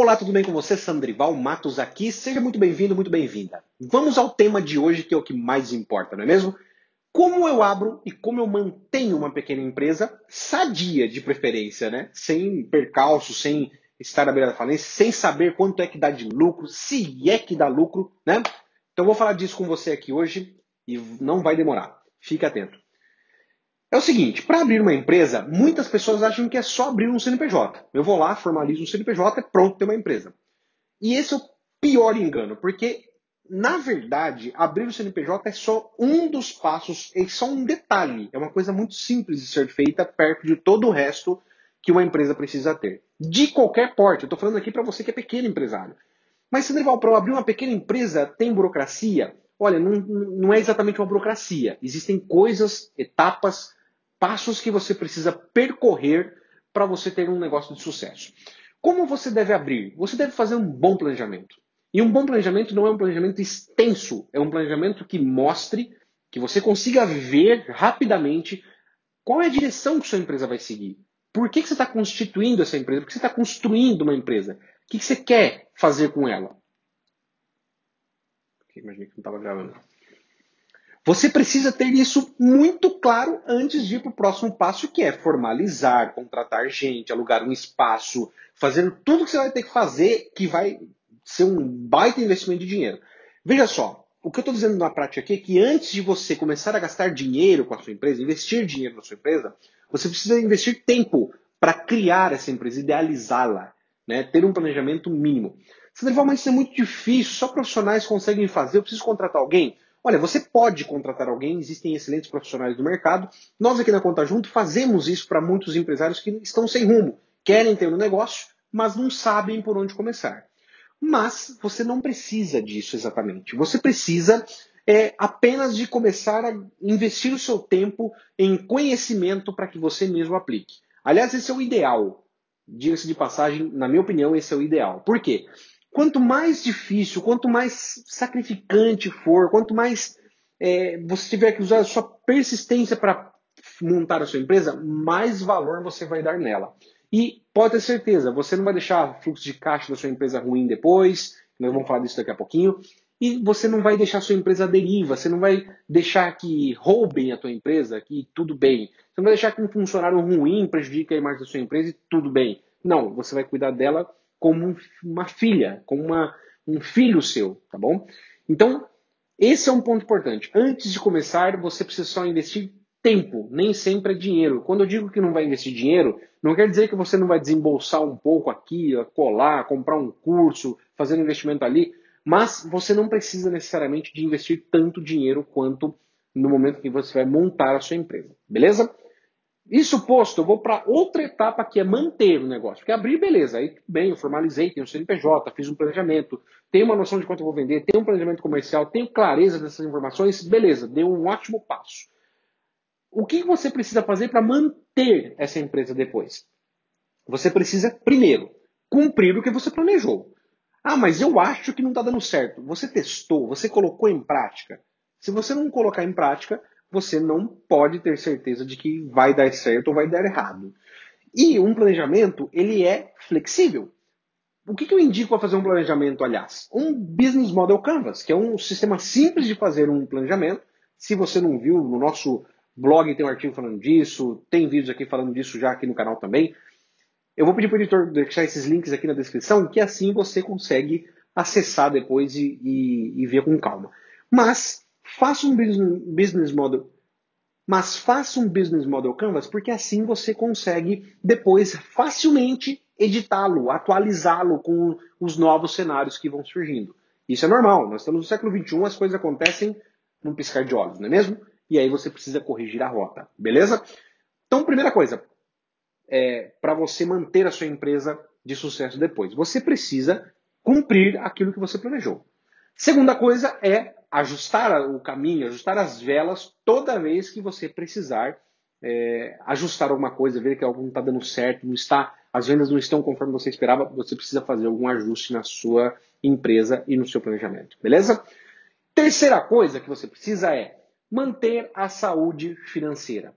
Olá, tudo bem com você? Sandrival Matos aqui. Seja muito bem-vindo, muito bem-vinda. Vamos ao tema de hoje, que é o que mais importa, não é mesmo? Como eu abro e como eu mantenho uma pequena empresa sadia, de preferência, né? Sem percalço, sem estar à beira da falência, sem saber quanto é que dá de lucro, se é que dá lucro, né? Então vou falar disso com você aqui hoje e não vai demorar. Fique atento. É o seguinte, para abrir uma empresa, muitas pessoas acham que é só abrir um CNPJ. Eu vou lá, formalizo um CNPJ, pronto, tem uma empresa. E esse é o pior engano, porque na verdade, abrir o CNPJ é só um dos passos, é só um detalhe. É uma coisa muito simples de ser feita perto de todo o resto que uma empresa precisa ter. De qualquer porte. Eu estou falando aqui para você que é pequeno empresário. Mas se levar para abrir uma pequena empresa, tem burocracia? Olha, não, não é exatamente uma burocracia. Existem coisas, etapas, passos que você precisa percorrer para você ter um negócio de sucesso. Como você deve abrir? Você deve fazer um bom planejamento. E um bom planejamento não é um planejamento extenso, é um planejamento que mostre, que você consiga ver rapidamente qual é a direção que sua empresa vai seguir. Por que, que você está constituindo essa empresa? Por que você está construindo uma empresa? O que, que você quer fazer com ela? Imaginei que não estava gravando. Você precisa ter isso muito claro antes de ir para o próximo passo, que é formalizar, contratar gente, alugar um espaço, fazer tudo que você vai ter que fazer que vai ser um baita investimento de dinheiro. Veja só, o que eu estou dizendo na prática aqui é que antes de você começar a gastar dinheiro com a sua empresa, investir dinheiro na sua empresa, você precisa investir tempo para criar essa empresa, idealizá-la, né? ter um planejamento mínimo. Você vai mas isso é muito difícil, só profissionais conseguem fazer, eu preciso contratar alguém. Olha, você pode contratar alguém, existem excelentes profissionais do mercado. Nós aqui na Conta Junto fazemos isso para muitos empresários que estão sem rumo, querem ter um negócio, mas não sabem por onde começar. Mas você não precisa disso exatamente. Você precisa é, apenas de começar a investir o seu tempo em conhecimento para que você mesmo aplique. Aliás, esse é o ideal. Diga-se de passagem, na minha opinião, esse é o ideal. Por quê? Quanto mais difícil, quanto mais sacrificante for, quanto mais é, você tiver que usar a sua persistência para montar a sua empresa, mais valor você vai dar nela. E pode ter certeza, você não vai deixar fluxo de caixa da sua empresa ruim depois, nós vamos falar disso daqui a pouquinho, e você não vai deixar a sua empresa à deriva, você não vai deixar que roubem a tua empresa, que tudo bem. Você não vai deixar que um funcionário ruim prejudique a imagem da sua empresa e tudo bem. Não, você vai cuidar dela como uma filha, como uma, um filho seu, tá bom? Então, esse é um ponto importante. Antes de começar, você precisa só investir tempo, nem sempre é dinheiro. Quando eu digo que não vai investir dinheiro, não quer dizer que você não vai desembolsar um pouco aqui, colar, comprar um curso, fazer um investimento ali, mas você não precisa necessariamente de investir tanto dinheiro quanto no momento que você vai montar a sua empresa, beleza? Isso posto, eu vou para outra etapa que é manter o negócio. Porque abrir, beleza, aí bem, eu formalizei, tenho o CNPJ, fiz um planejamento, tenho uma noção de quanto eu vou vender, tenho um planejamento comercial, tenho clareza dessas informações, beleza, deu um ótimo passo. O que você precisa fazer para manter essa empresa depois? Você precisa, primeiro, cumprir o que você planejou. Ah, mas eu acho que não está dando certo. Você testou, você colocou em prática. Se você não colocar em prática, você não pode ter certeza de que vai dar certo ou vai dar errado. E um planejamento, ele é flexível. O que, que eu indico para fazer um planejamento, aliás? Um Business Model Canvas, que é um sistema simples de fazer um planejamento. Se você não viu, no nosso blog tem um artigo falando disso, tem vídeos aqui falando disso já aqui no canal também. Eu vou pedir para o editor deixar esses links aqui na descrição, que assim você consegue acessar depois e, e, e ver com calma. Mas Faça um business model, mas faça um business model canvas porque assim você consegue depois facilmente editá-lo, atualizá-lo com os novos cenários que vão surgindo. Isso é normal. Nós estamos no século XXI, as coisas acontecem num piscar de olhos, não é mesmo? E aí você precisa corrigir a rota, beleza? Então, primeira coisa, é, para você manter a sua empresa de sucesso depois, você precisa cumprir aquilo que você planejou. Segunda coisa é ajustar o caminho, ajustar as velas toda vez que você precisar é, ajustar alguma coisa, ver que algo não está dando certo, não está, as vendas não estão conforme você esperava, você precisa fazer algum ajuste na sua empresa e no seu planejamento, beleza? Terceira coisa que você precisa é manter a saúde financeira.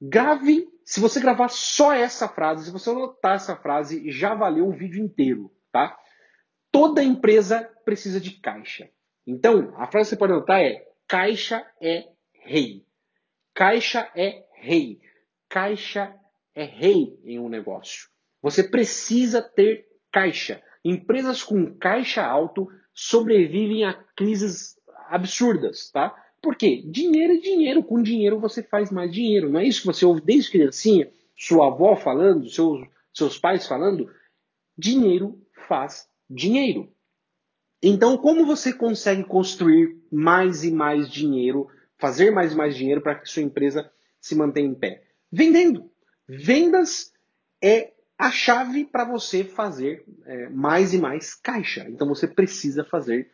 Grave, se você gravar só essa frase, se você anotar essa frase, já valeu o vídeo inteiro, tá? Toda empresa precisa de caixa. Então, a frase que você pode anotar é: caixa é rei. Caixa é rei. Caixa é rei em um negócio. Você precisa ter caixa. Empresas com caixa alto sobrevivem a crises absurdas, tá? Por quê? Dinheiro é dinheiro. Com dinheiro você faz mais dinheiro. Não é isso que você ouve desde criancinha, sua avó falando, seus, seus pais falando? Dinheiro faz dinheiro. Então, como você consegue construir mais e mais dinheiro, fazer mais e mais dinheiro para que sua empresa se mantenha em pé? Vendendo. Vendas é a chave para você fazer é, mais e mais caixa. Então, você precisa fazer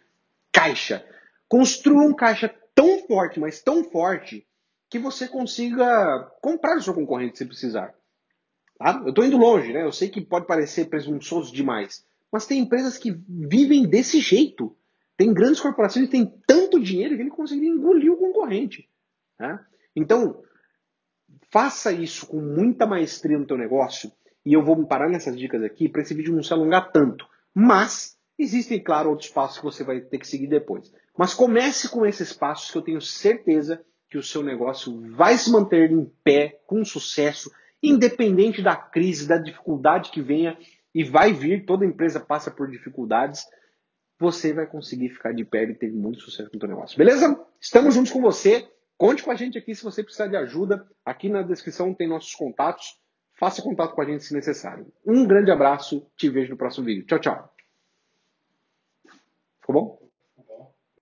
caixa. Construa um caixa tão forte, mas tão forte, que você consiga comprar o seu concorrente se precisar. Tá? Eu estou indo longe, né? Eu sei que pode parecer presunçoso demais, mas tem empresas que vivem desse jeito. Tem grandes corporações que têm tanto dinheiro que ele consegue engolir o concorrente. Né? Então, faça isso com muita maestria no teu negócio. E eu vou parar nessas dicas aqui para esse vídeo não se alongar tanto. Mas existem, claro, outros passos que você vai ter que seguir depois. Mas comece com esses passos que eu tenho certeza que o seu negócio vai se manter em pé, com sucesso, independente da crise, da dificuldade que venha e vai vir, toda empresa passa por dificuldades, você vai conseguir ficar de pé e ter muito sucesso no seu negócio. Beleza? Estamos juntos com você. Conte com a gente aqui se você precisar de ajuda. Aqui na descrição tem nossos contatos. Faça contato com a gente se necessário. Um grande abraço. Te vejo no próximo vídeo. Tchau, tchau. Ficou bom?